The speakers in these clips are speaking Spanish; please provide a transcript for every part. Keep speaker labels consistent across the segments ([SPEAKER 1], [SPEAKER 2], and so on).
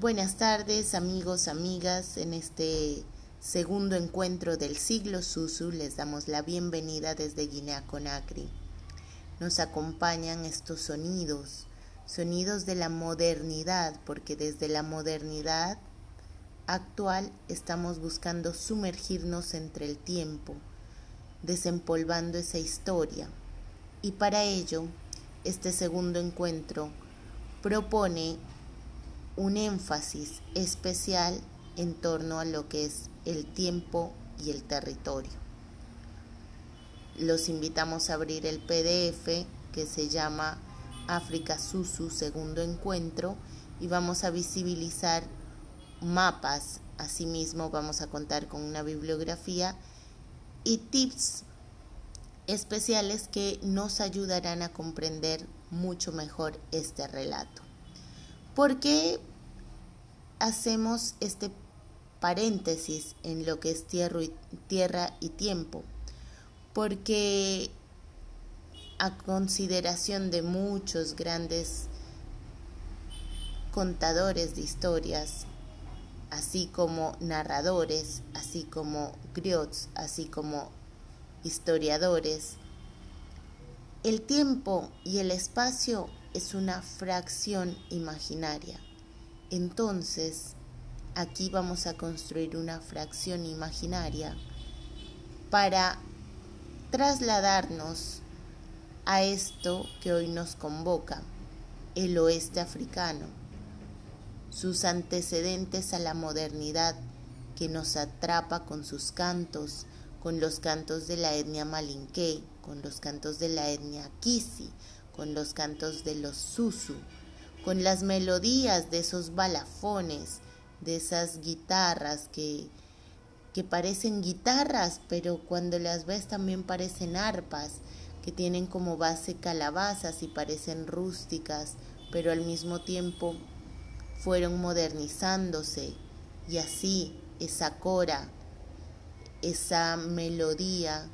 [SPEAKER 1] Buenas tardes amigos, amigas. En este segundo encuentro del siglo Susu les damos la bienvenida desde Guinea Conakry. Nos acompañan estos sonidos, sonidos de la modernidad, porque desde la modernidad actual estamos buscando sumergirnos entre el tiempo, desempolvando esa historia. Y para ello, este segundo encuentro propone un énfasis especial en torno a lo que es el tiempo y el territorio. Los invitamos a abrir el PDF que se llama África Susu Segundo Encuentro y vamos a visibilizar mapas. Asimismo vamos a contar con una bibliografía y tips especiales que nos ayudarán a comprender mucho mejor este relato. ¿Por qué hacemos este paréntesis en lo que es tierra y, tierra y tiempo, porque a consideración de muchos grandes contadores de historias, así como narradores, así como griots, así como historiadores, el tiempo y el espacio es una fracción imaginaria. Entonces, aquí vamos a construir una fracción imaginaria para trasladarnos a esto que hoy nos convoca, el oeste africano, sus antecedentes a la modernidad que nos atrapa con sus cantos, con los cantos de la etnia malinqué, con los cantos de la etnia kisi, con los cantos de los susu, con las melodías de esos balafones, de esas guitarras que, que parecen guitarras, pero cuando las ves también parecen arpas, que tienen como base calabazas y parecen rústicas, pero al mismo tiempo fueron modernizándose. Y así esa cora, esa melodía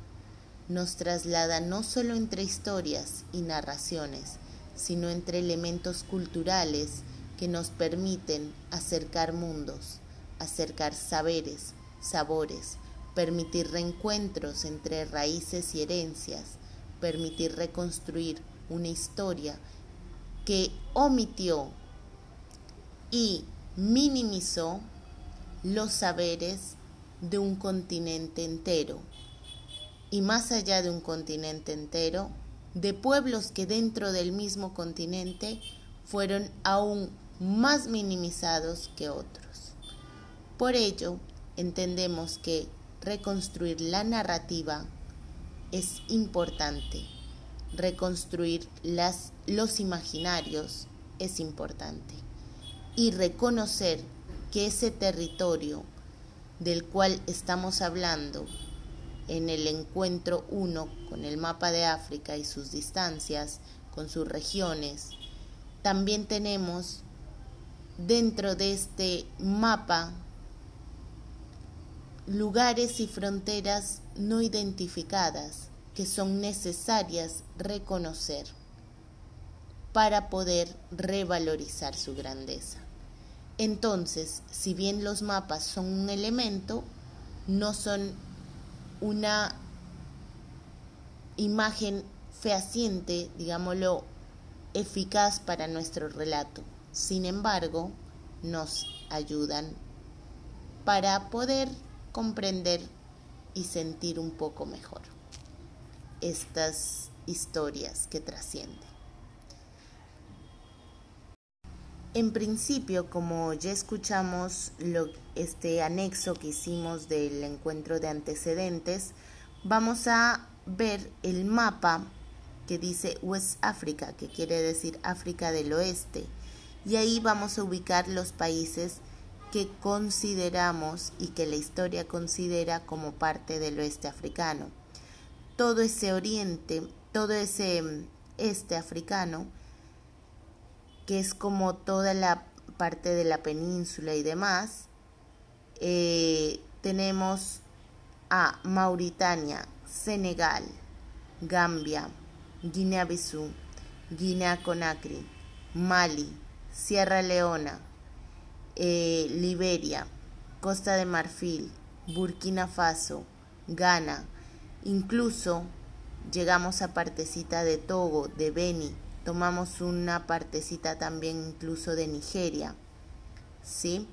[SPEAKER 1] nos traslada no solo entre historias y narraciones, sino entre elementos culturales que nos permiten acercar mundos, acercar saberes, sabores, permitir reencuentros entre raíces y herencias, permitir reconstruir una historia que omitió y minimizó los saberes de un continente entero. Y más allá de un continente entero, de pueblos que dentro del mismo continente fueron aún más minimizados que otros. Por ello, entendemos que reconstruir la narrativa es importante. Reconstruir las, los imaginarios es importante. Y reconocer que ese territorio del cual estamos hablando en el encuentro uno con el mapa de África y sus distancias, con sus regiones, también tenemos dentro de este mapa lugares y fronteras no identificadas que son necesarias reconocer para poder revalorizar su grandeza. Entonces, si bien los mapas son un elemento, no son una imagen fehaciente, digámoslo, eficaz para nuestro relato. Sin embargo, nos ayudan para poder comprender y sentir un poco mejor estas historias que trascienden. En principio, como ya escuchamos lo, este anexo que hicimos del encuentro de antecedentes, vamos a ver el mapa que dice West Africa, que quiere decir África del Oeste. Y ahí vamos a ubicar los países que consideramos y que la historia considera como parte del oeste africano. Todo ese oriente, todo ese este africano que es como toda la parte de la península y demás. Eh, tenemos a Mauritania, Senegal, Gambia, Guinea-Bissau, Guinea-Conakry, Mali, Sierra Leona, eh, Liberia, Costa de Marfil, Burkina Faso, Ghana, incluso llegamos a partecita de Togo, de Beni, tomamos una partecita también incluso de Nigeria. ¿Sí?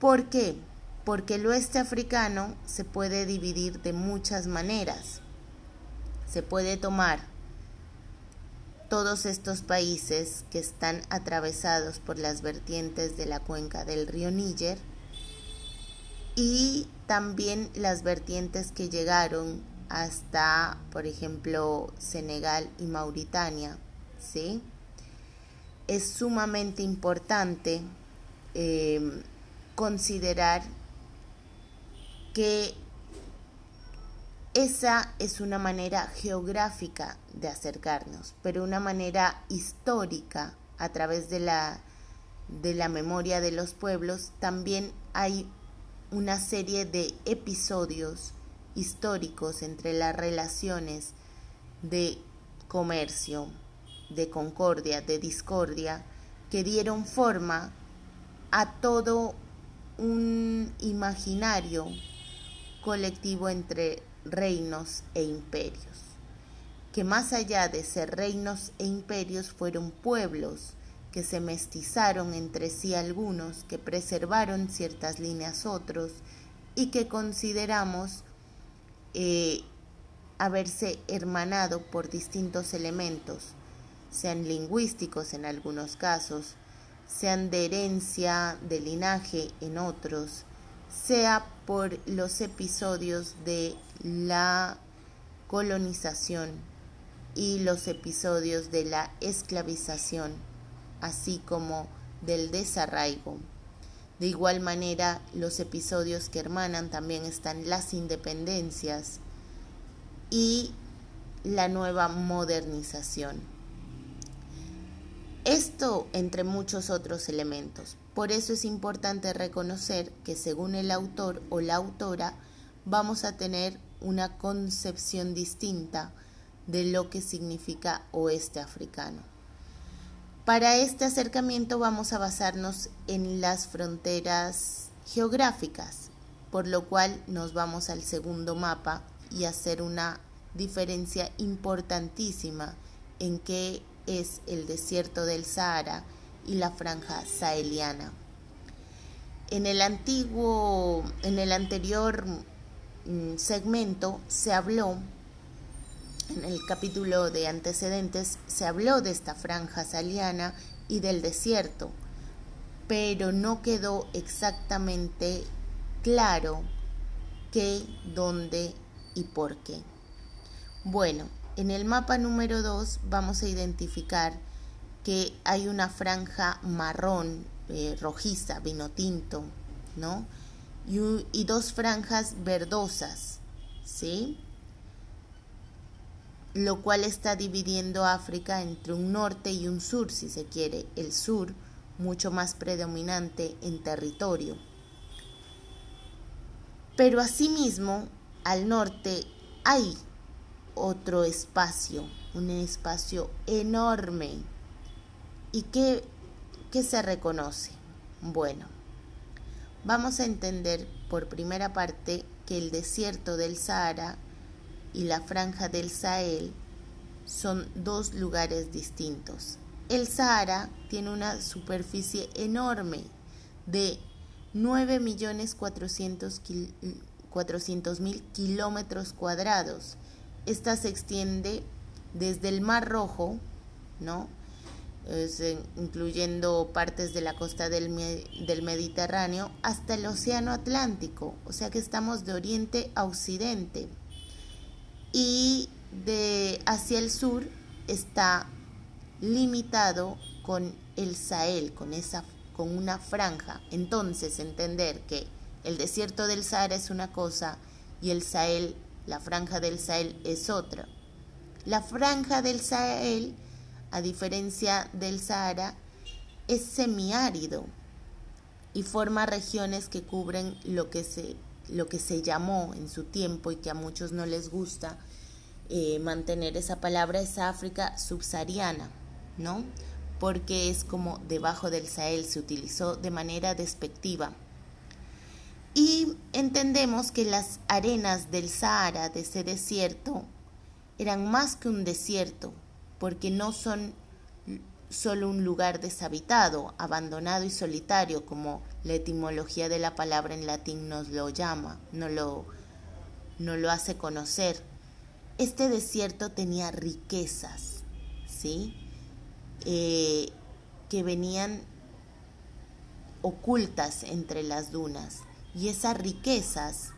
[SPEAKER 1] ¿Por qué? Porque el oeste africano se puede dividir de muchas maneras. Se puede tomar todos estos países que están atravesados por las vertientes de la cuenca del río Níger y también las vertientes que llegaron hasta, por ejemplo, Senegal y Mauritania, ¿sí? Es sumamente importante eh, considerar que esa es una manera geográfica de acercarnos, pero una manera histórica a través de la, de la memoria de los pueblos, también hay una serie de episodios históricos entre las relaciones de comercio, de concordia, de discordia, que dieron forma a todo un imaginario colectivo entre reinos e imperios, que más allá de ser reinos e imperios fueron pueblos que se mestizaron entre sí algunos, que preservaron ciertas líneas otros y que consideramos eh, haberse hermanado por distintos elementos, sean lingüísticos en algunos casos, sean de herencia, de linaje en otros, sea por los episodios de la colonización y los episodios de la esclavización, así como del desarraigo. De igual manera, los episodios que hermanan también están las independencias y la nueva modernización. Esto entre muchos otros elementos. Por eso es importante reconocer que según el autor o la autora vamos a tener una concepción distinta de lo que significa oeste africano. Para este acercamiento vamos a basarnos en las fronteras geográficas, por lo cual nos vamos al segundo mapa y hacer una diferencia importantísima en que es el desierto del Sahara y la franja saheliana. En el antiguo, en el anterior mm, segmento se habló, en el capítulo de antecedentes, se habló de esta franja saheliana y del desierto, pero no quedó exactamente claro qué, dónde y por qué. Bueno, en el mapa número 2 vamos a identificar que hay una franja marrón, eh, rojiza, vino tinto, ¿no? Y, y, dos franjas verdosas, ¿sí? Lo cual está dividiendo África entre un norte y un sur, si se quiere. El sur mucho más predominante en territorio. Pero asimismo, al norte hay otro espacio, un espacio enorme. ¿Y qué, qué se reconoce? Bueno, vamos a entender por primera parte que el desierto del Sahara y la franja del Sahel son dos lugares distintos. El Sahara tiene una superficie enorme de 9.400.000 kilómetros cuadrados esta se extiende desde el Mar Rojo, ¿no? incluyendo partes de la costa del, del, Mediterráneo, hasta el Océano Atlántico, o sea que estamos de oriente a occidente. Y de hacia el sur está limitado con el Sahel, con, esa, con una franja. Entonces, entender que el desierto del Sahara es una cosa y el Sahel la franja del Sahel es otra. La franja del Sahel, a diferencia del Sahara, es semiárido y forma regiones que cubren lo que se, lo que se llamó en su tiempo y que a muchos no les gusta eh, mantener esa palabra, es África subsahariana, ¿no? porque es como debajo del Sahel, se utilizó de manera despectiva. Y entendemos que las arenas del Sahara, de ese desierto, eran más que un desierto, porque no son solo un lugar deshabitado, abandonado y solitario, como la etimología de la palabra en latín nos lo llama, no lo, no lo hace conocer. Este desierto tenía riquezas, ¿sí? Eh, que venían ocultas entre las dunas. Y esas riquezas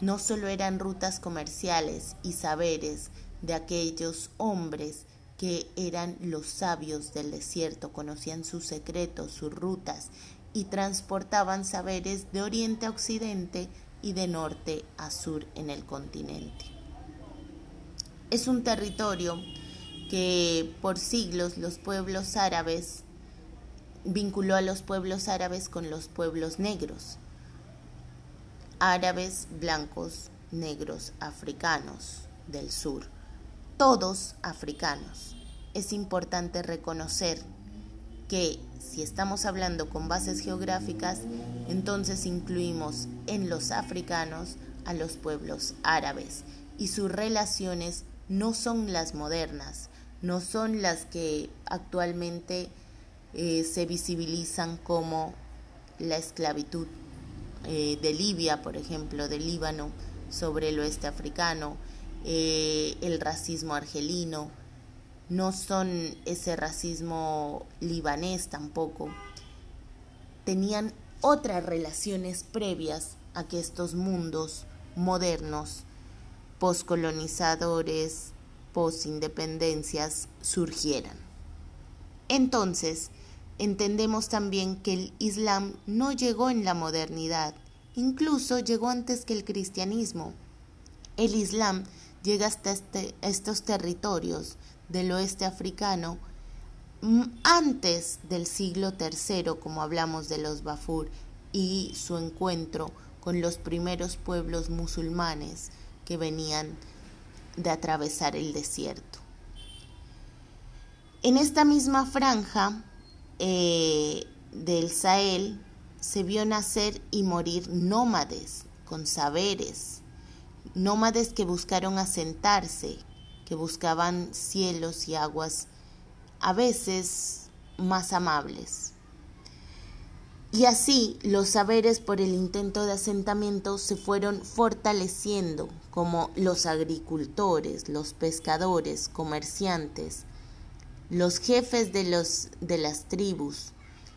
[SPEAKER 1] no solo eran rutas comerciales y saberes de aquellos hombres que eran los sabios del desierto, conocían sus secretos, sus rutas y transportaban saberes de oriente a occidente y de norte a sur en el continente. Es un territorio que por siglos los pueblos árabes vinculó a los pueblos árabes con los pueblos negros, árabes, blancos, negros, africanos del sur, todos africanos. Es importante reconocer que si estamos hablando con bases geográficas, entonces incluimos en los africanos a los pueblos árabes y sus relaciones no son las modernas, no son las que actualmente eh, se visibilizan como la esclavitud eh, de Libia, por ejemplo, de Líbano sobre el oeste africano, eh, el racismo argelino, no son ese racismo libanés tampoco. Tenían otras relaciones previas a que estos mundos modernos, poscolonizadores, posindependencias surgieran. Entonces, entendemos también que el Islam no llegó en la modernidad, incluso llegó antes que el cristianismo. El Islam llega hasta este, estos territorios del oeste africano mm, antes del siglo III, como hablamos de los Bafur, y su encuentro con los primeros pueblos musulmanes que venían de atravesar el desierto. En esta misma franja eh, del Sahel se vio nacer y morir nómades con saberes, nómades que buscaron asentarse, que buscaban cielos y aguas a veces más amables. Y así los saberes por el intento de asentamiento se fueron fortaleciendo, como los agricultores, los pescadores, comerciantes, los jefes de, los, de las tribus,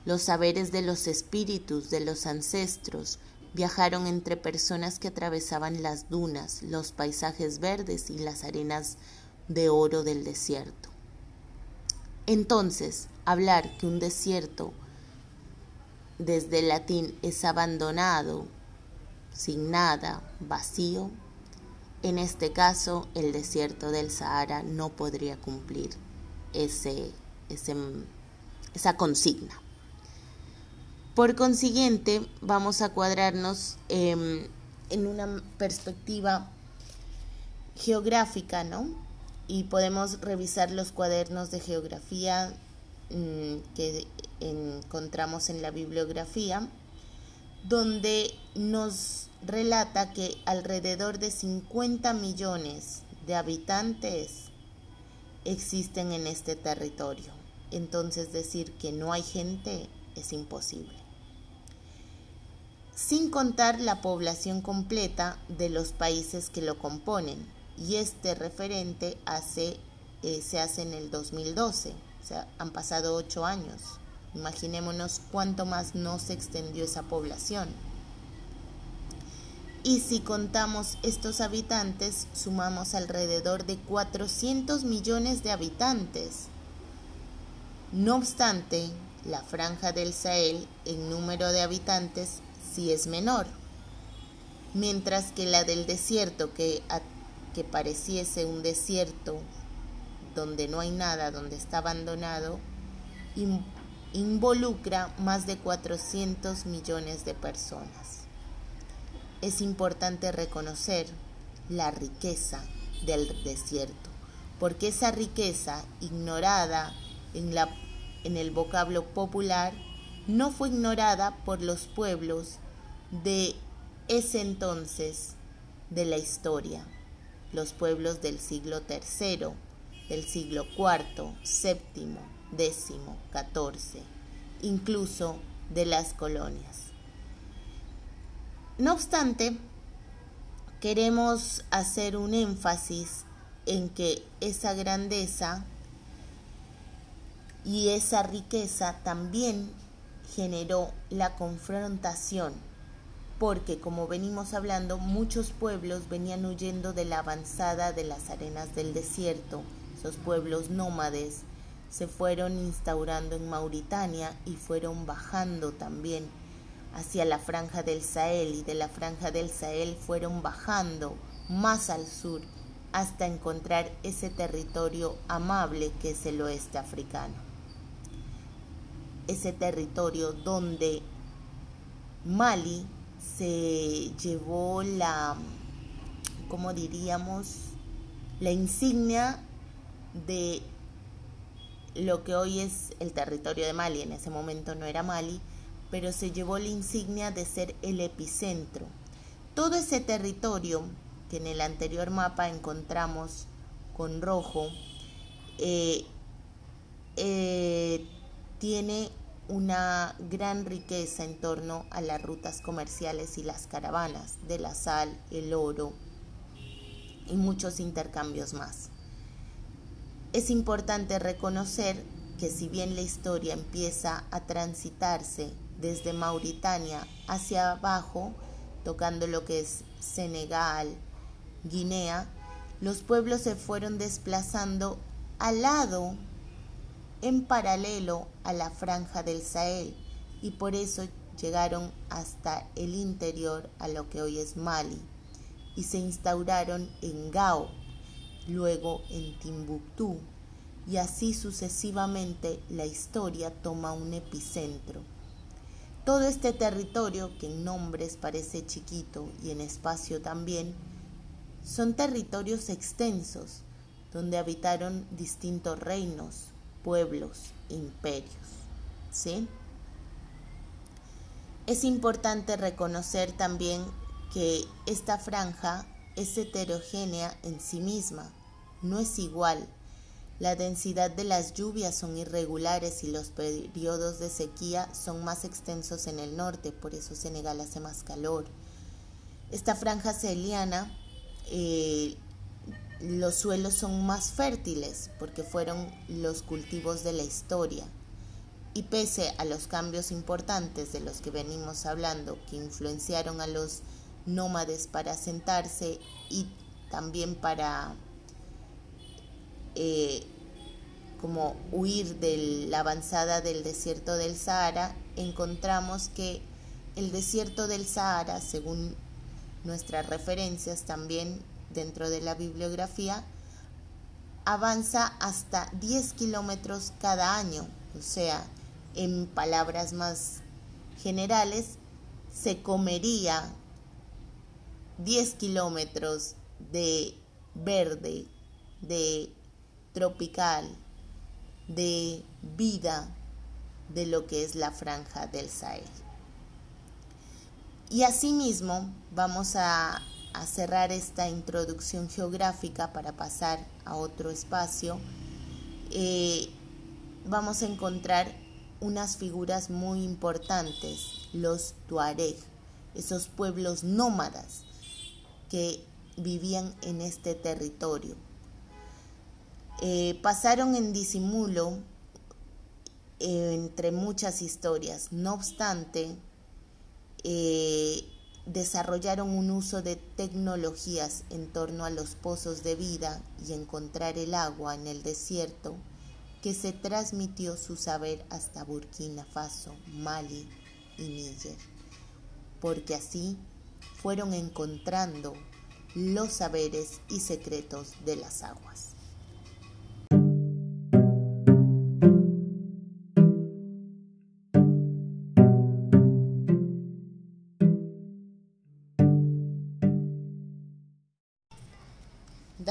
[SPEAKER 1] los saberes de los espíritus, de los ancestros, viajaron entre personas que atravesaban las dunas, los paisajes verdes y las arenas de oro del desierto. Entonces, hablar que un desierto desde el latín es abandonado, sin nada, vacío, en este caso el desierto del Sahara no podría cumplir ese, esa consigna. Por consiguiente, vamos a cuadrarnos em, en una perspectiva geográfica, ¿no? Y podemos revisar los cuadernos de geografía mm, que encontramos en la bibliografía, donde nos relata que alrededor de 50 millones de habitantes existen en este territorio. Entonces decir que no hay gente es imposible. Sin contar la población completa de los países que lo componen. Y este referente hace, eh, se hace en el 2012, o sea, han pasado ocho años. Imaginémonos cuánto más no se extendió esa población. Y si contamos estos habitantes, sumamos alrededor de 400 millones de habitantes. No obstante, la franja del Sahel en número de habitantes sí es menor, mientras que la del desierto, que, pareciese un desierto donde no hay nada, donde está abandonado, involucra más de 400 millones de personas. Es importante reconocer la riqueza del desierto, porque esa riqueza ignorada en el vocablo popular, no fue ignorada por los pueblos de ese entonces de la historia, los pueblos del siglo III, del siglo IV, VII, X, XIV, incluso de las colonias. No obstante, queremos hacer un énfasis en que esa grandeza y esa riqueza también generó la confrontación, porque como venimos hablando, muchos pueblos venían huyendo de la avanzada de las arenas del desierto, esos pueblos nómades se fueron instaurando en Mauritania y fueron bajando también hacia la franja del Sahel y de la franja del Sahel fueron bajando más al sur hasta encontrar ese territorio amable que es el oeste africano. Ese territorio donde Mali se llevó la, como diríamos, la insignia de lo que hoy es el territorio de Mali. En ese momento no era Mali, pero se llevó la insignia de ser el epicentro. Todo ese territorio que en el anterior mapa encontramos con rojo, eh, eh, tiene una gran riqueza en torno a las rutas comerciales y las caravanas de la sal, el oro y muchos intercambios más. Es importante reconocer que si bien la historia empieza a transitarse desde Mauritania hacia abajo, tocando lo que es Senegal, Guinea, los pueblos se fueron desplazando al lado, en paralelo a la franja del Sahel, y por eso llegaron hasta el interior a lo que hoy es Mali, y se instauraron en Gao, luego en Timbuktu, y así sucesivamente la historia toma un epicentro. Todo este territorio, que en nombres parece chiquito y en espacio también, son territorios extensos donde habitaron distintos reinos, pueblos, imperios. ¿sí? Es importante reconocer también que esta franja es heterogénea en sí misma, no es igual. La densidad de las lluvias son irregulares y los periodos de sequía son más extensos en el norte, por eso Senegal hace más calor. Esta franja celiana eh, los suelos son más fértiles porque fueron los cultivos de la historia. Y pese a los cambios importantes de los que venimos hablando que influenciaron a los nómades para asentarse y también para eh, como huir de la avanzada del desierto del Sahara, encontramos que el desierto del Sahara, según nuestras referencias también dentro de la bibliografía, avanza hasta 10 kilómetros cada año, o sea, en palabras más generales, se comería 10 kilómetros de verde, de tropical, de vida de lo que es la franja del Sahel. Y asimismo vamos a, cerrar esta introducción geográfica para pasar a otro espacio. Eh, vamos a encontrar unas figuras muy importantes, los Tuareg, esos pueblos nómadas que vivían en este territorio. Eh, pasaron en disimulo eh, entre muchas historias, no obstante, eh, desarrollaron un uso de tecnologías en torno a los pozos de vida y encontrar el agua en el desierto, que se transmitió su saber hasta Burkina Faso, Mali y Níger, porque así fueron encontrando los saberes y secretos de las aguas.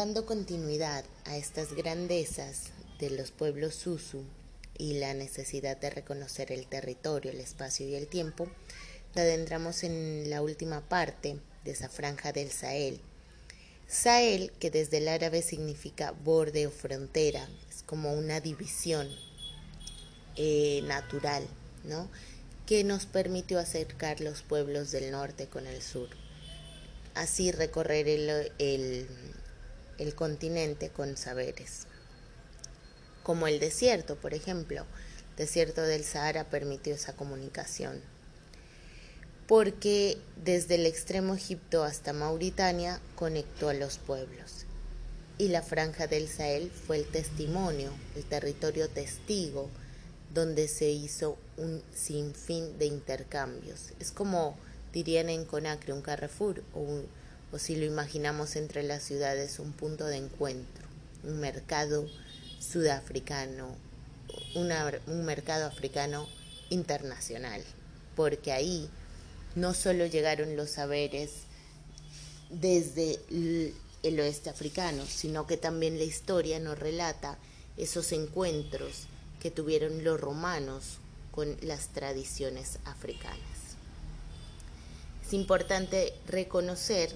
[SPEAKER 1] Dando continuidad a estas grandezas de los pueblos Susu, y la necesidad de reconocer el territorio, el espacio y el tiempo, nos adentramos en la última parte de esa franja del Sahel. Sahel, que desde el árabe significa borde o frontera, es como una división eh, natural, ¿no? que nos permitió acercar los pueblos del norte con el sur. Así recorrer el continente con saberes. Como el desierto, por ejemplo. El desierto del Sahara permitió esa comunicación. Porque desde el extremo Egipto hasta Mauritania conectó a los pueblos. Y la franja del Sahel fue el testimonio, el territorio testigo, donde se hizo un sinfín de intercambios. Es como dirían en Conacre, un Carrefour, o, o si lo imaginamos entre las ciudades, un punto de encuentro, un mercado sudafricano, un mercado africano internacional, porque ahí no solo llegaron los saberes desde el oeste africano, sino que también la historia nos relata esos encuentros que tuvieron los romanos con las tradiciones africanas. Es importante reconocer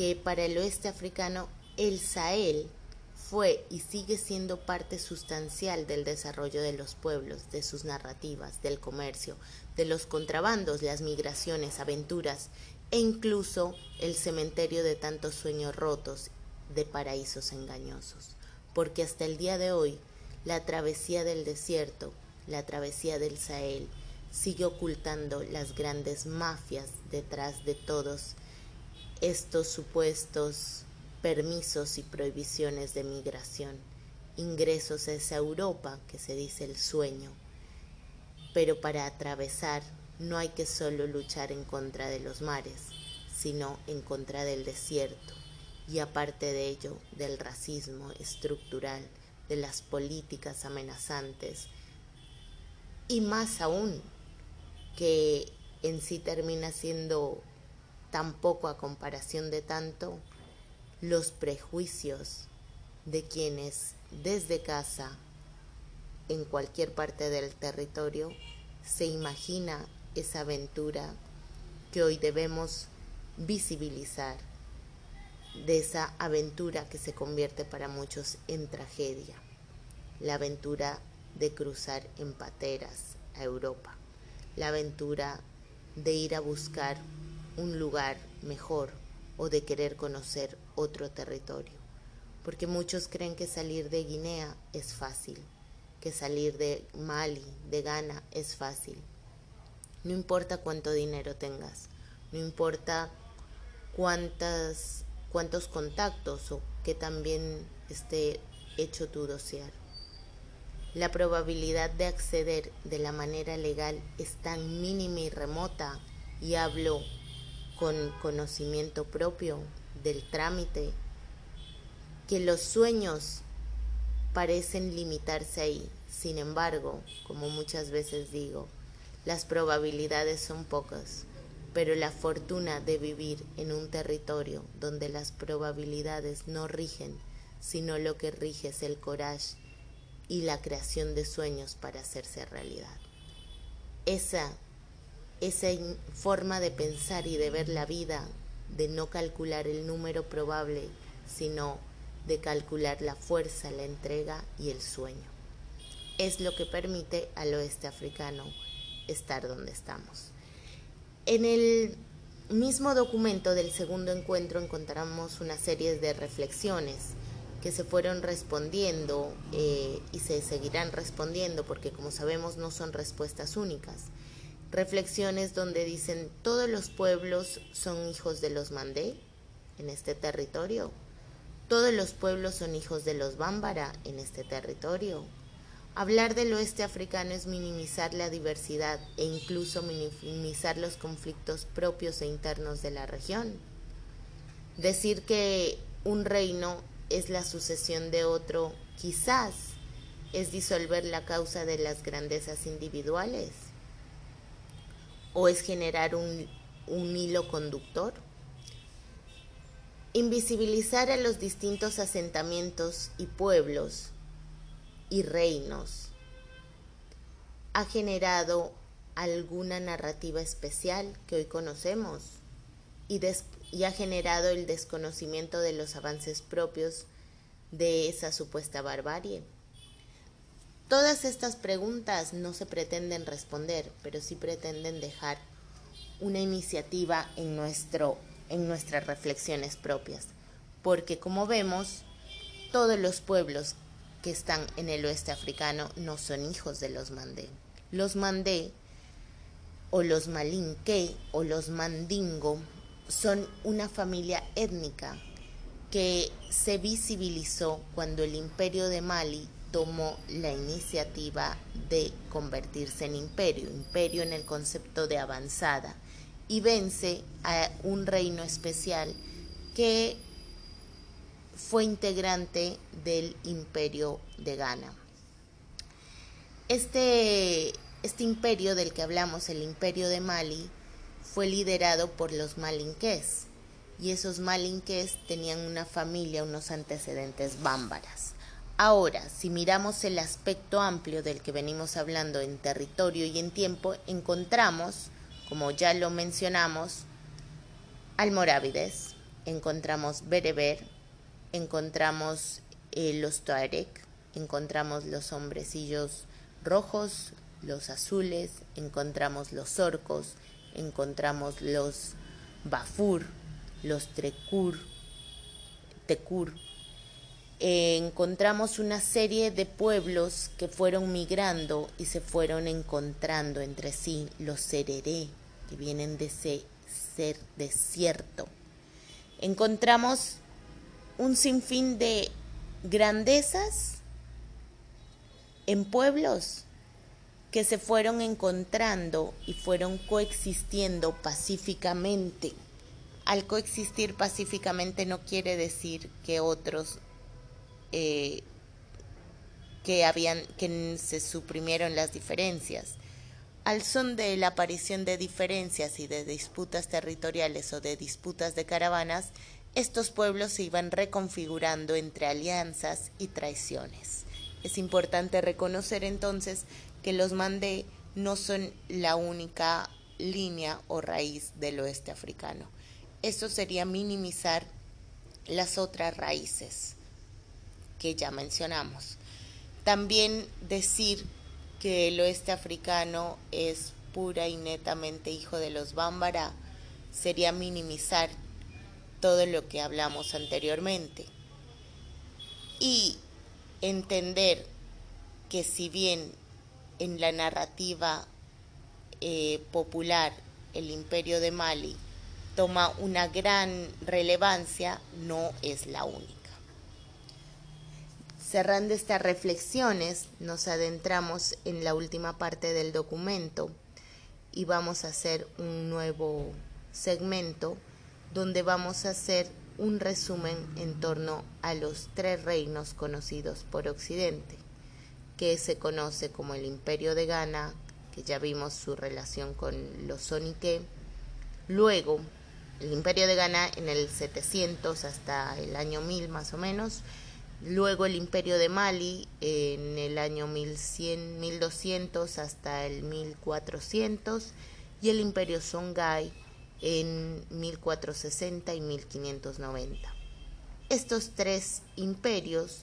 [SPEAKER 1] que para el oeste africano el Sahel fue y sigue siendo parte sustancial del desarrollo de los pueblos, de sus narrativas, del comercio, de los contrabandos, las migraciones, aventuras e incluso el cementerio de tantos sueños rotos, de paraísos engañosos. Porque hasta el día de hoy, la travesía del desierto, la travesía del Sahel, sigue ocultando las grandes mafias detrás de todos estos supuestos permisos y prohibiciones de migración, ingresos a esa Europa que se dice el sueño. Pero para atravesar no hay que solo luchar en contra de los mares, sino en contra del desierto. Y aparte de ello del racismo estructural, de las políticas amenazantes. Y más aún que en sí termina siendo tan poco a comparación de tanto los prejuicios de quienes desde casa, en cualquier parte del territorio, se imagina esa aventura que hoy debemos visibilizar, de esa aventura que se convierte para muchos en tragedia, la aventura de cruzar en pateras a Europa, la aventura de ir a buscar un lugar mejor o de querer conocer otro territorio, porque muchos creen que salir de Guinea es fácil, que salir de Mali, de Ghana es fácil. No importa cuánto dinero tengas, no importa cuántas, cuántos contactos o que también esté hecho tu dossier. La probabilidad de acceder de la manera legal es tan mínima y remota, y hablo con conocimiento propio del trámite, que los sueños parecen limitarse ahí. Sin embargo, como muchas veces digo, las probabilidades son pocas, pero la fortuna de vivir en un territorio donde las probabilidades no rigen, sino lo que rige es el coraje y la creación de sueños para hacerse realidad. Esa esa forma de pensar y de ver la vida, de no calcular el número probable, sino de calcular la fuerza, la entrega y el sueño. Es lo que permite al oeste africano estar donde estamos. En el mismo documento del segundo encuentro encontramos una serie de reflexiones que se fueron respondiendo eh, y se seguirán respondiendo porque como sabemos no son respuestas únicas reflexiones donde dicen todos los pueblos son hijos de los Mandé en este territorio, todos los pueblos son hijos de los Bámbara en este territorio. Hablar del oeste africano es minimizar la diversidad e incluso minimizar los conflictos propios e internos de la región. Decir que un reino es la sucesión de otro quizás es disolver la causa de las grandezas individuales o es generar un, hilo conductor? Invisibilizar a los distintos asentamientos y pueblos y reinos ha generado alguna narrativa especial que hoy conocemos y, ha generado el desconocimiento de los avances propios de esa supuesta barbarie. Todas estas preguntas no se pretenden responder, pero sí pretenden dejar una iniciativa en, nuestro, en nuestras reflexiones propias, porque como vemos, todos los pueblos que están en el oeste africano no son hijos de los mandé. Los mandé o los malinque o los mandingo son una familia étnica que se visibilizó cuando el imperio de Mali tomó la iniciativa de convertirse en imperio, imperio en el concepto de avanzada, y vence a un reino especial que fue integrante del imperio de Ghana. Este, este imperio del que hablamos, el imperio de Mali, fue liderado por los malinqués y esos malinqués tenían una familia, unos antecedentes bámbaras. Ahora, si miramos el aspecto amplio del que venimos hablando en territorio y en tiempo, encontramos, como ya lo mencionamos, almorávides, encontramos bereber, encontramos eh, los tuareg, encontramos los hombrecillos rojos, los azules, encontramos los orcos, encontramos los bafur, los trecur, tecur, encontramos una serie de pueblos que fueron migrando y se fueron encontrando entre sí, los sereré, que vienen de ese ser desierto. Encontramos un sinfín de grandezas en pueblos que se fueron encontrando y fueron coexistiendo pacíficamente. Al coexistir pacíficamente no quiere decir que otros eh, que habían que se suprimieron las diferencias. Al son de la aparición de diferencias y de disputas territoriales o de disputas de caravanas, estos pueblos se iban reconfigurando entre alianzas y traiciones. Es importante reconocer entonces que los mandé no son la única línea o raíz del oeste africano. Esto sería minimizar las otras raíces que ya mencionamos. También decir que el oeste africano es pura y netamente hijo de los Bámbara sería minimizar todo lo que hablamos anteriormente. Y entender que si bien en la narrativa eh, popular el imperio de Mali toma una gran relevancia, no es la única. Cerrando estas reflexiones, nos adentramos en la última parte del documento y vamos a hacer un nuevo segmento donde vamos a hacer un resumen en torno a los tres reinos conocidos por Occidente, que se conoce como el Imperio de Ghana, que ya vimos su relación con los Sonique, luego el Imperio de Ghana en el 700 hasta el año 1000 más o menos, luego el imperio de Mali en el año 1100, 1200 hasta el 1400 y el imperio Songhai en 1460 y 1590. Estos tres imperios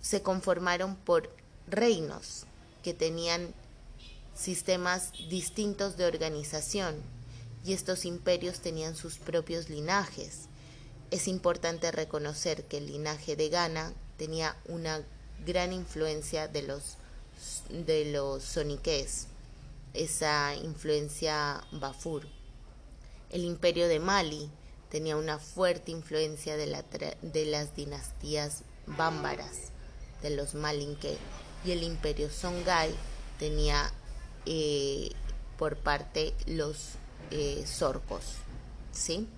[SPEAKER 1] se conformaron por reinos que tenían sistemas distintos de organización y estos imperios tenían sus propios linajes es importante reconocer que el linaje de Ghana tenía una gran influencia de los, de los esa influencia bafur. El imperio de Mali tenía una fuerte influencia de, la de las dinastías bámbaras, de los malinque, y el imperio Songhai tenía eh, por parte los eh, sorcos, ¿sí?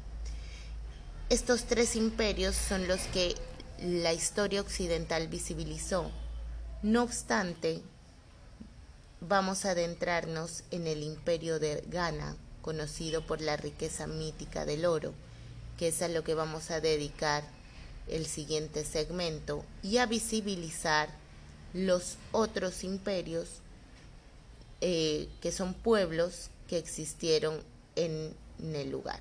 [SPEAKER 1] Estos tres imperios son los que la historia occidental visibilizó. No obstante, vamos a adentrarnos en el imperio de Ghana, conocido por la riqueza mítica del oro, que es a lo que vamos a dedicar el siguiente segmento, y a visibilizar los otros imperios eh, que son pueblos que existieron en, el lugar.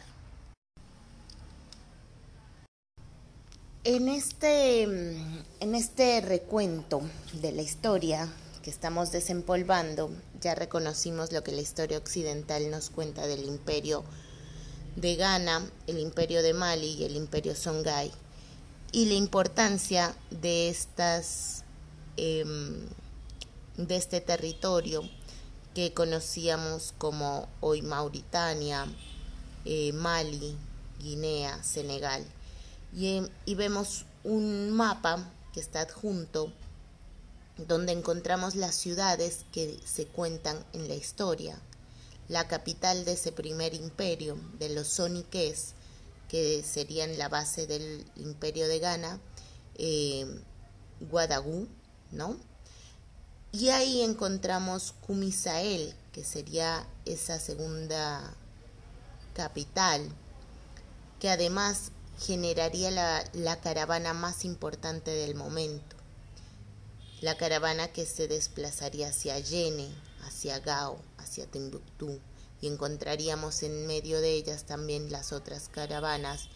[SPEAKER 1] En este, en este recuento de la historia que estamos desempolvando, ya reconocimos lo que la historia occidental nos cuenta del imperio de Ghana, el imperio de Mali y el imperio Songhai, y la importancia de estas em, de este territorio que conocíamos como hoy Mauritania, eh, Mali, Guinea, Senegal. Y, vemos un mapa que está adjunto donde encontramos las ciudades que se cuentan en la historia. La capital de ese primer imperio, de los soniques, que serían la base del imperio de Ghana, eh, Guadagú, ¿no? Y ahí encontramos Kumisael, que sería esa segunda capital, que además generaría la, la caravana más importante del momento la caravana que se desplazaría hacia Yene, hacia Gao, hacia Timbuktu, y encontraríamos en medio de ellas también las otras caravanas,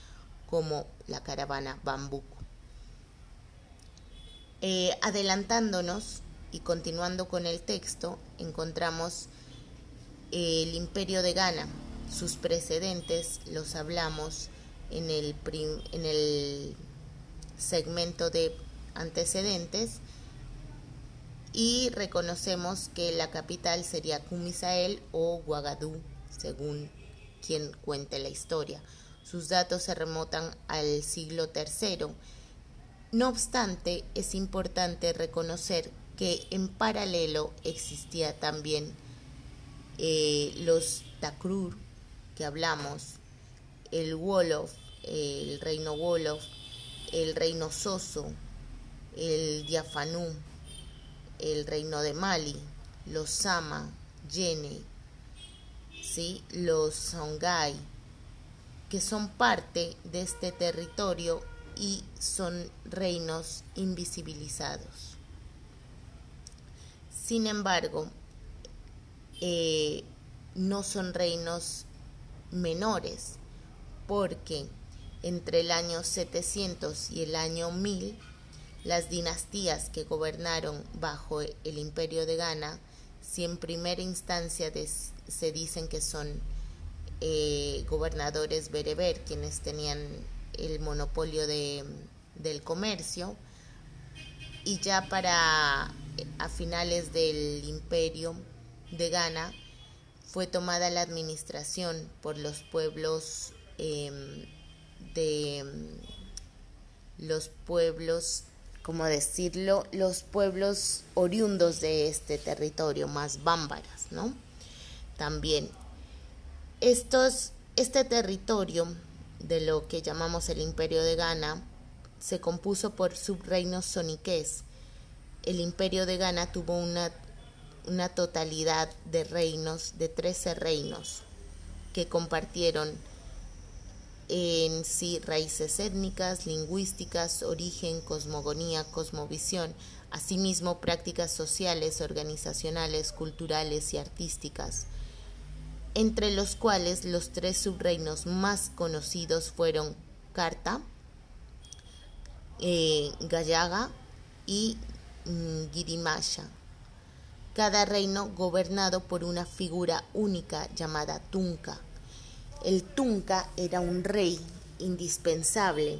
[SPEAKER 1] como la caravana Bambuco. Eh, adelantándonos y continuando con el texto, encontramos el imperio de Ghana. Sus precedentes los hablamos en el, en el segmento de antecedentes y reconocemos que la capital sería Kumisael o Ouagadougou, según quien cuente la historia. Sus datos se remontan al siglo III. No obstante, es importante reconocer que en paralelo existía también eh, los Takrur que hablamos, el Wolof, el reino Wolof, el reino Soso, el Diafanú, el reino de Mali, los Sama, Yene, ¿sí? los Songhai, que son parte de este territorio y son reinos invisibilizados. Sin embargo, eh, no son reinos menores, porque entre el año 700 y el año 1000 las dinastías que gobernaron bajo el imperio de Ghana, si en primera instancia se dicen que son eh, gobernadores bereber quienes tenían el monopolio de, del comercio, y ya para a finales del imperio de Ghana fue tomada la administración por los pueblos em, de los pueblos como decirlo, los pueblos oriundos de este territorio, más bámbaras, ¿no? También, estos, este territorio de lo que llamamos el imperio de Ghana se compuso por subreinos soniqués. El imperio de Ghana tuvo una, una totalidad de reinos, de 13 reinos, que compartieron en sí raíces étnicas, lingüísticas, origen, cosmogonía, cosmovisión, asimismo prácticas sociales, organizacionales, culturales y artísticas, entre los cuales los tres subreinos más conocidos fueron Carta, eh, Gallaga y mm. Cada reino gobernado por una figura única llamada Tunca el Tunca era un rey indispensable.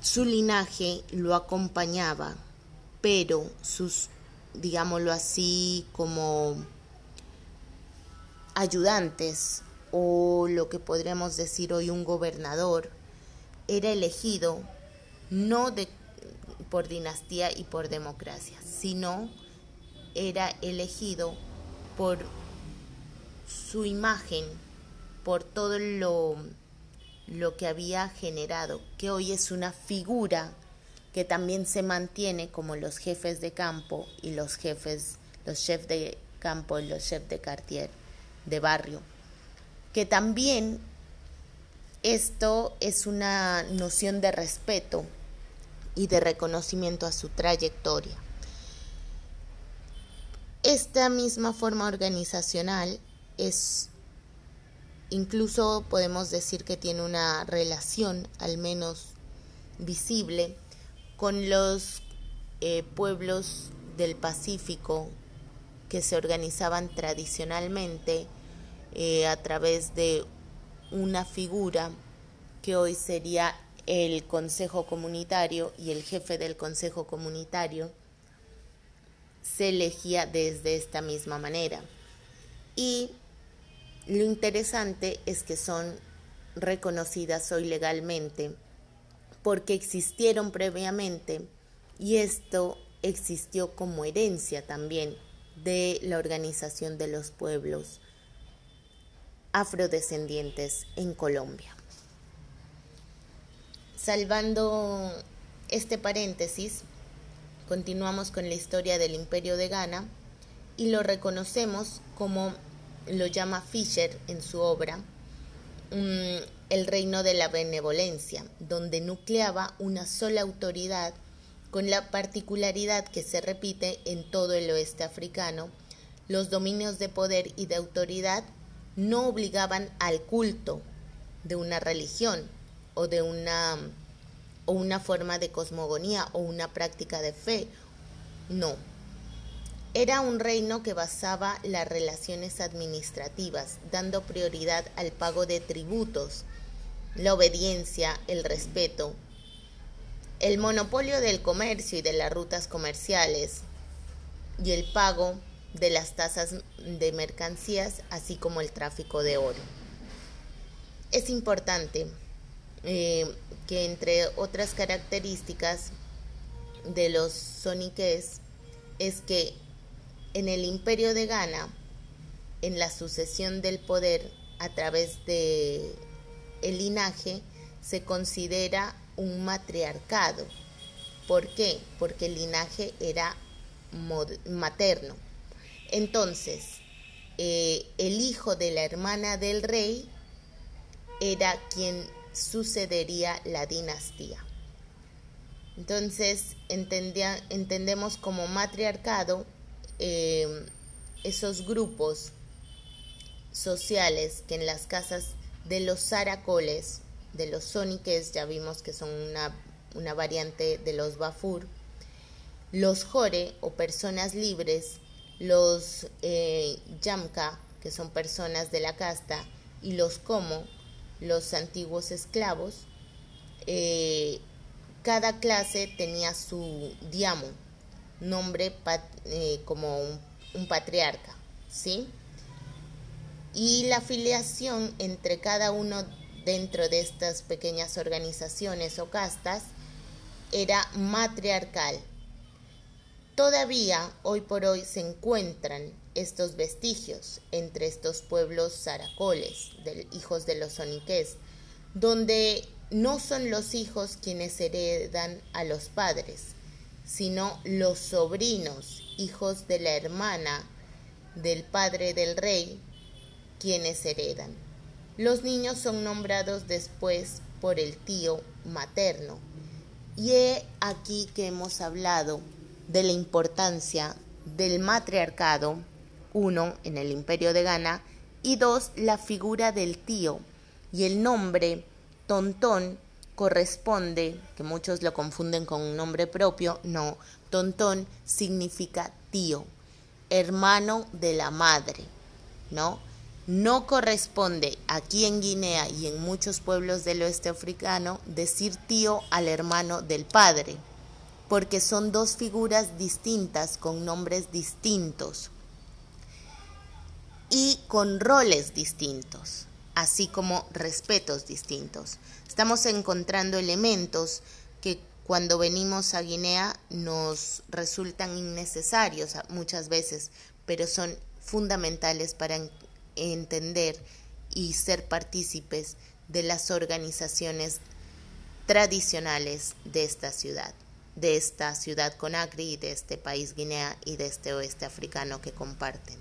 [SPEAKER 1] Su linaje lo acompañaba, pero sus, digámoslo así, como ayudantes o lo que podríamos decir hoy un gobernador, era elegido no por dinastía y por democracia, sino era elegido por su imagen por todo lo, lo que había generado, que hoy es una figura que también se mantiene como los jefes de campo y los jefes, los chefs de campo y los chefs de cartier, de barrio, que también esto es una noción de respeto y de reconocimiento a su trayectoria. Esta misma forma organizacional es, incluso podemos decir que tiene una relación, al menos visible, con los eh, pueblos del Pacífico que se organizaban tradicionalmente eh, a través de una figura que hoy sería el Consejo Comunitario y el jefe del Consejo Comunitario se elegía desde esta misma manera. Y lo interesante es que son reconocidas hoy legalmente porque existieron previamente y esto existió como herencia también de la organización de los pueblos afrodescendientes en Colombia. Salvando este paréntesis, continuamos con la historia del imperio de Ghana y lo reconocemos como lo llama Fisher en su obra, el reino de la benevolencia, donde nucleaba una sola autoridad con la particularidad que se repite en todo el oeste africano, los dominios de poder y de autoridad no obligaban al culto de una religión o de una o una forma de cosmogonía o una práctica de fe. No. Era un reino que basaba las relaciones administrativas, dando prioridad al pago de tributos, la obediencia, el respeto, el monopolio del comercio y de las rutas comerciales y el pago de las tasas de mercancías, así como el tráfico de oro. Es importante eh, que entre otras características de los soniques es que en el imperio de Ghana, en la sucesión del poder a través de linaje, se considera un matriarcado. ¿Por qué? Porque el linaje era materno. Entonces, eh, el hijo de la hermana del rey era quien sucedería la dinastía. Entonces, entendemos como matriarcado eh, esos grupos sociales que en las casas de los zaracoles de los soniques, ya vimos que son una, variante de los bafur, los jore o personas libres, los eh, yamka, que son personas de la casta, y los como, los antiguos esclavos, eh, cada clase tenía su diamo, nombre eh, como un, patriarca, ¿sí? Y la afiliación entre cada uno dentro de estas pequeñas organizaciones o castas era matriarcal. Todavía hoy por hoy se encuentran estos vestigios entre estos pueblos zaracoles, hijos de los soniques, donde no son los hijos quienes heredan a los padres, sino los sobrinos, hijos de la hermana del padre del rey, quienes heredan. Los niños son nombrados después por el tío materno. Y he aquí que hemos hablado de la importancia del matriarcado, uno, en el imperio de Ghana, y dos, la figura del tío. Y el nombre Tontón corresponde, que muchos lo confunden con un nombre propio, no, Tontón significa tío, hermano de la madre, ¿no? No corresponde aquí en Guinea y en muchos pueblos del oeste africano decir tío al hermano del padre, porque son dos figuras distintas con nombres distintos y con roles distintos, así como respetos distintos. Estamos encontrando elementos que cuando venimos a Guinea nos resultan innecesarios muchas veces, pero son fundamentales para entender y ser partícipes de las organizaciones tradicionales de esta ciudad, de esta ciudad Conakry de este país Guinea y de este oeste africano que comparten.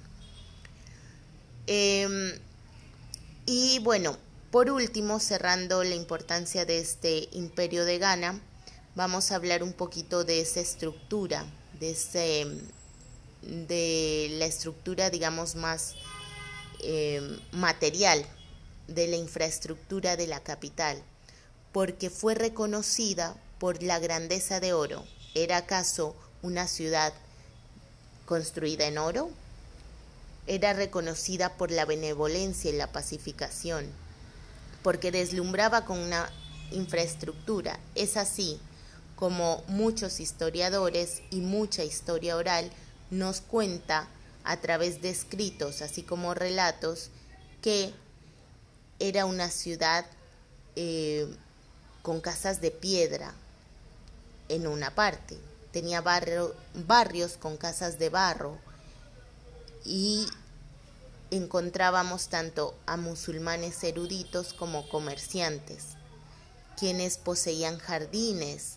[SPEAKER 1] Em, y bueno, por último, cerrando la importancia de este imperio de Ghana, vamos a hablar un poquito de esa estructura, de la estructura, digamos, más eh, material de la infraestructura de la capital, porque fue reconocida por la grandeza de oro. ¿Era acaso una ciudad construida en oro? Era reconocida por la benevolencia y la pacificación, porque deslumbraba con una infraestructura. Es así como muchos historiadores y mucha historia oral nos cuenta a través de escritos, así como relatos, que era una ciudad eh, con casas de piedra en una parte, tenía barrios con casas de barro y encontrábamos tanto a musulmanes eruditos como comerciantes, quienes poseían jardines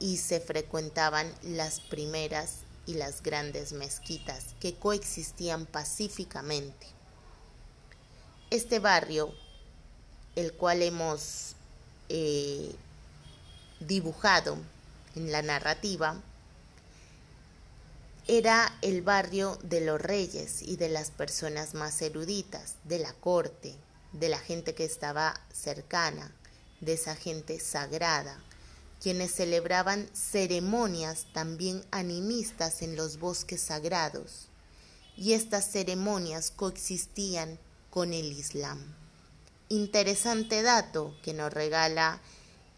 [SPEAKER 1] y se frecuentaban las primeras y las grandes mezquitas que coexistían pacíficamente. Este barrio, el cual hemos eh, dibujado en la narrativa, era el barrio de los reyes y de las personas más eruditas, de la corte, de la gente que estaba cercana, de esa gente sagrada, quienes celebraban ceremonias también animistas en los bosques sagrados, y estas ceremonias coexistían con el Islam. Interesante dato que nos regala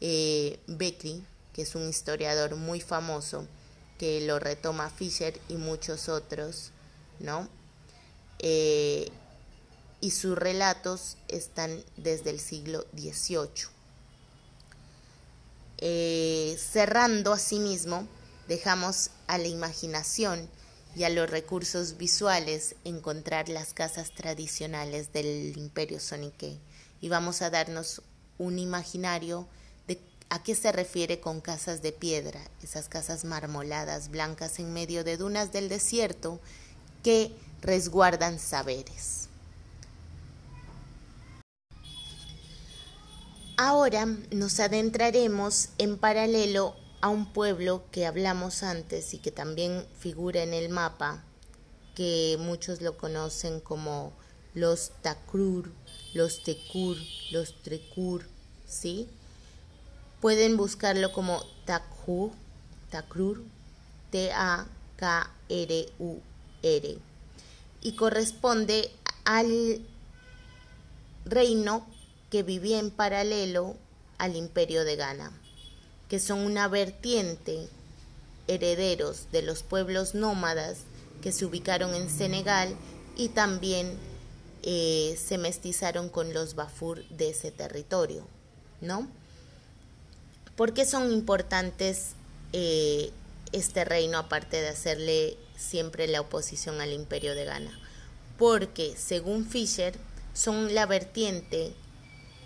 [SPEAKER 1] eh, que es un historiador muy famoso, que lo retoma Fisher y muchos otros, ¿no? Eh, y sus relatos están desde el siglo XVIII. Eh, cerrando asimismo, dejamos a la imaginación y a los recursos visuales encontrar las casas tradicionales del imperio sonique y vamos a darnos un imaginario a qué se refiere con casas de piedra, esas casas marmoladas blancas en medio de dunas del desierto que resguardan saberes. Ahora nos adentraremos en paralelo a un pueblo que hablamos antes y que también figura en el mapa, que muchos lo conocen como los Takrur, los Tekur, los Trekur, ¿sí? Pueden buscarlo como Takur, Takrur, T-A-K-R-U-R, y corresponde al reino que vivía en paralelo al imperio de Ghana, que son una vertiente herederos de los pueblos nómadas que se ubicaron en Senegal y también eh, se mestizaron con los Bafur de ese territorio, ¿no? ¿Por qué son importantes eh, este reino aparte de hacerle siempre la oposición al imperio de Ghana? Porque, según Fisher, son la vertiente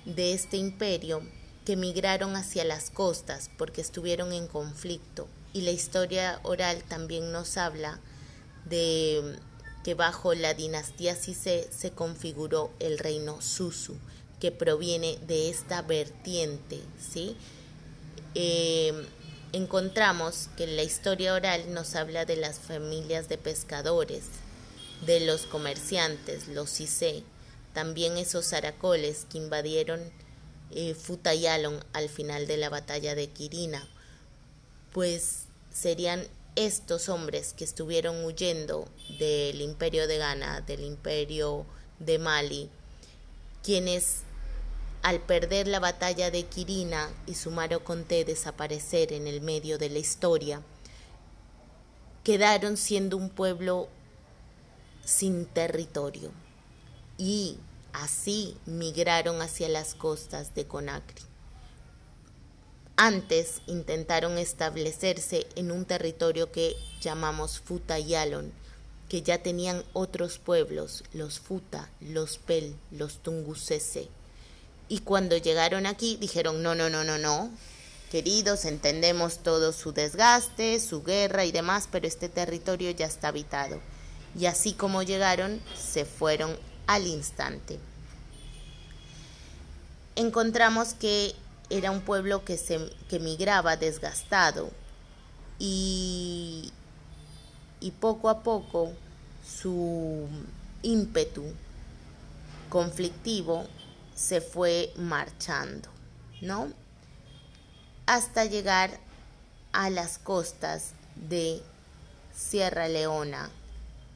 [SPEAKER 1] de este imperio que migraron hacia las costas porque estuvieron en conflicto y la historia oral también nos habla de que bajo la dinastía Sise se configuró el reino Susu que proviene de esta vertiente, ¿sí? Eh, encontramos que la historia oral nos habla de las familias de pescadores, de los comerciantes, los Sise, también esos aracoles que invadieron eh, Futayalon al final de la batalla de Quirina, pues serían estos hombres que estuvieron huyendo del imperio de Ghana, del imperio de Mali, quienes al perder la batalla de Quirina y Sumaro Conté desaparecer en el medio de la historia, quedaron siendo un pueblo sin territorio y así migraron hacia las costas de Conakry. Antes intentaron establecerse en un territorio que llamamos Futayalon, que ya tenían otros pueblos, los Futa, los Pel, los Tungusese. Y cuando llegaron aquí dijeron, no, no, no, no, no, queridos, entendemos todo su desgaste, su guerra y demás, pero este territorio ya está habitado. Y así como llegaron, se fueron al instante. Encontramos que era un pueblo que, se, que migraba desgastado y y poco a poco su ímpetu conflictivo se fue marchando, ¿no? Hasta llegar a las costas de Sierra Leona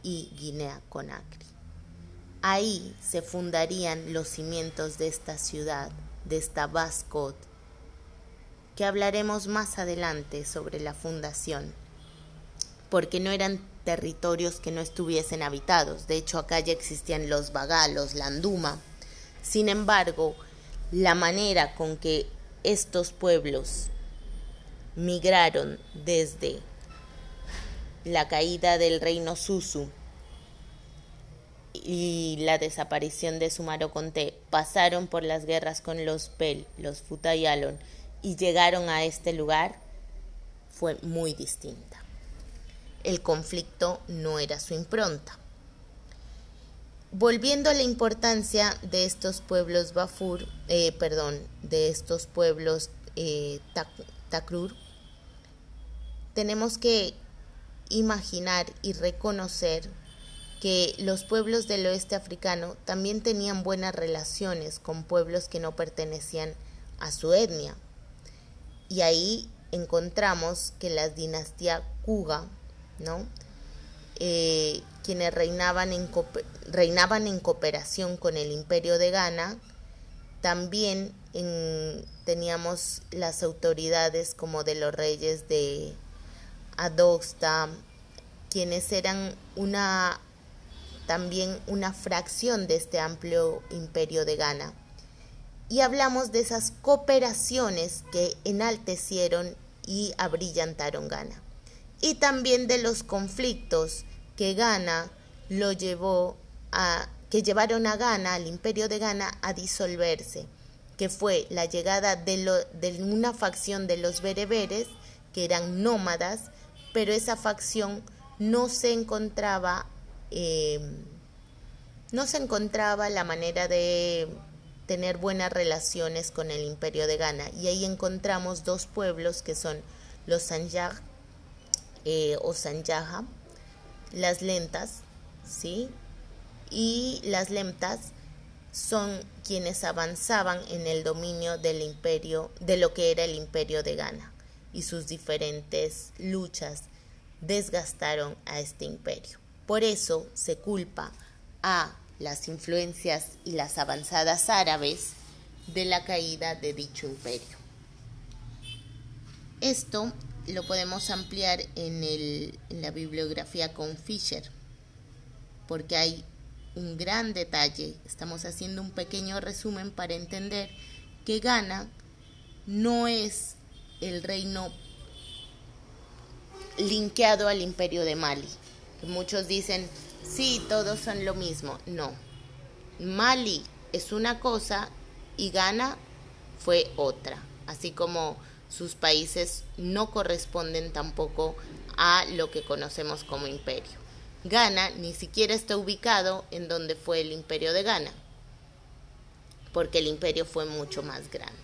[SPEAKER 1] y Guinea Conakry. Ahí se fundarían los cimientos de esta ciudad, de esta Bascot, que hablaremos más adelante sobre la fundación, porque no eran territorios que no estuviesen habitados. De hecho, acá ya existían los vagalos, la anduma. Sin embargo, la manera con que estos pueblos migraron desde la caída del reino Susu y la desaparición de Sumaro Conté pasaron por las guerras con los Pel, los Futayalon y llegaron a este lugar fue muy distinta. El conflicto no era su impronta. Volviendo a la importancia de estos pueblos Bafur, eh, perdón, de estos pueblos eh, Takrur, tenemos que imaginar y reconocer que los pueblos del oeste africano también tenían buenas relaciones con pueblos que no pertenecían a su etnia. Y ahí encontramos que la dinastía Kuga, ¿no? Eh, quienes reinaban en, reinaban en cooperación con el imperio de Ghana, también teníamos las autoridades como de los reyes de Adoxta, quienes eran una también una fracción de este amplio imperio de Ghana. Y hablamos de esas cooperaciones que enaltecieron y abrillantaron Ghana. Y también de los conflictos que Ghana lo llevó a que llevaron a Ghana, al imperio de Ghana, a disolverse, que fue la llegada de, de una facción de los bereberes, que eran nómadas, pero esa facción no se encontraba eh, no se encontraba la manera de tener buenas relaciones con el imperio de Ghana. Y ahí encontramos dos pueblos que son los Sanjag eh, o Sanjaja, las lentas, ¿sí? Y las lemtas son quienes avanzaban en el dominio del imperio, de lo que era el imperio de Ghana. Y sus diferentes luchas desgastaron a este imperio. Por eso se culpa a las influencias y las avanzadas árabes de la caída de dicho imperio. Esto lo podemos ampliar en, la bibliografía con Fisher, porque hay un gran detalle. Estamos haciendo un pequeño resumen para entender que Ghana no es el reino linkeado al imperio de Mali. Muchos dicen, sí, todos son lo mismo. No. Mali es una cosa y Ghana fue otra. Así como sus países no corresponden tampoco a lo que conocemos como imperio. Ghana ni siquiera está ubicado en donde fue el imperio de Ghana, porque el imperio fue mucho más grande.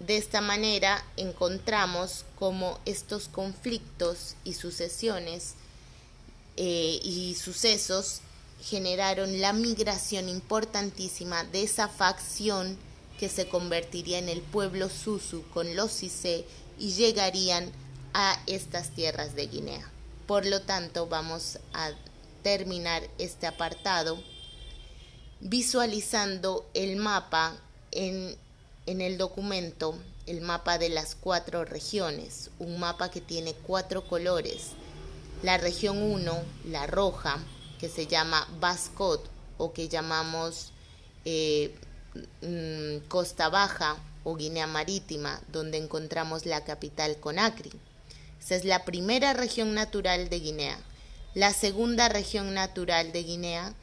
[SPEAKER 1] De esta manera encontramos cómo estos conflictos y sucesiones eh, y sucesos generaron la migración importantísima de esa facción que se convertiría en el pueblo Susu con los Cise y llegarían a estas tierras de Guinea. Por lo tanto, vamos a terminar este apartado visualizando el mapa en en el documento el mapa de las cuatro regiones, un mapa que tiene cuatro colores. La región 1, la roja, que se llama Bascot o que llamamos eh, mm, Costa Baja o Guinea Marítima, donde encontramos la capital Conakry. Esa es la primera región natural de Guinea. La segunda región natural de Guinea,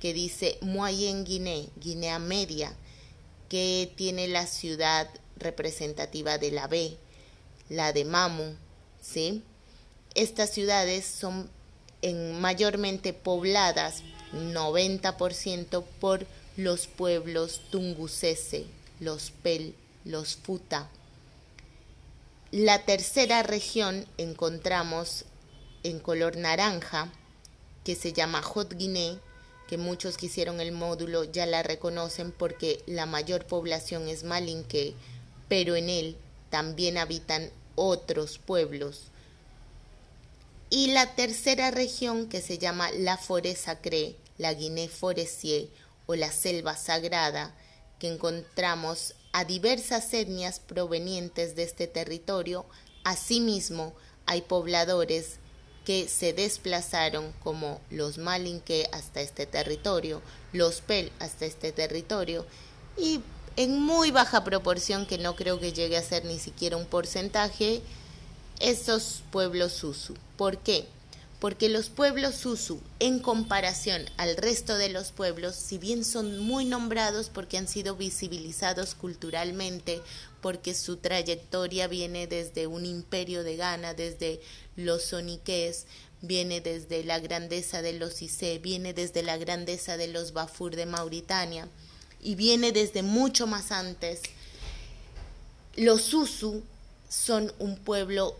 [SPEAKER 1] que dice Moyen Guinea, Guinea Media, que tiene la ciudad representativa de la B, la de Mamu, ¿sí? Estas ciudades son en mayormente pobladas, 90% por los pueblos tungusese, los Pel, los Futa. La tercera región encontramos en color naranja, que se llama Hot Guinea, que muchos que hicieron el módulo ya la reconocen porque la mayor población es malinque, pero en él también habitan otros pueblos. Y la tercera región que se llama la Forêt Sacrée, la Guinée Forestier o la Selva Sagrada, que encontramos a diversas etnias provenientes de este territorio. Asimismo, hay pobladores que se desplazaron como los Malinque hasta este territorio, los Pel hasta este territorio y en muy baja proporción que no creo que llegue a ser ni siquiera un porcentaje estos pueblos Susu. ¿Por qué? Porque los pueblos Susu, en comparación al resto de los pueblos, si bien son muy nombrados porque han sido visibilizados culturalmente, porque su trayectoria viene desde un imperio de Ghana, desde los soniqués, viene desde la grandeza de los Ise, viene desde la grandeza de los Bafur de Mauritania y viene desde mucho más antes. Los Susu son un pueblo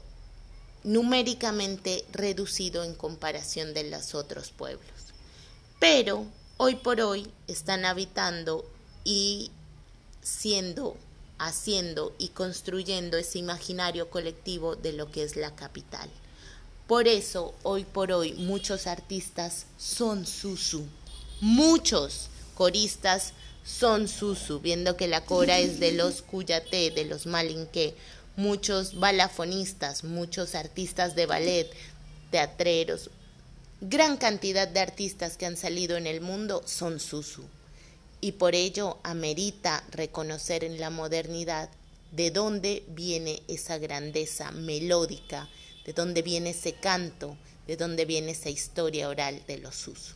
[SPEAKER 1] numéricamente reducido en comparación de los otros pueblos. Pero hoy por hoy están habitando y siendo haciendo y construyendo ese imaginario colectivo de lo que es la capital. Por eso, hoy por hoy, muchos artistas son Susu. Muchos coristas son Susu, viendo que la cora es de los Cuyate, de los Malinque. Muchos balafonistas, muchos artistas de ballet, teatreros, gran cantidad de artistas que han salido en el mundo son Susu y por ello amerita reconocer en la modernidad de dónde viene esa grandeza melódica, de dónde viene ese canto, de dónde viene esa historia oral de los usos.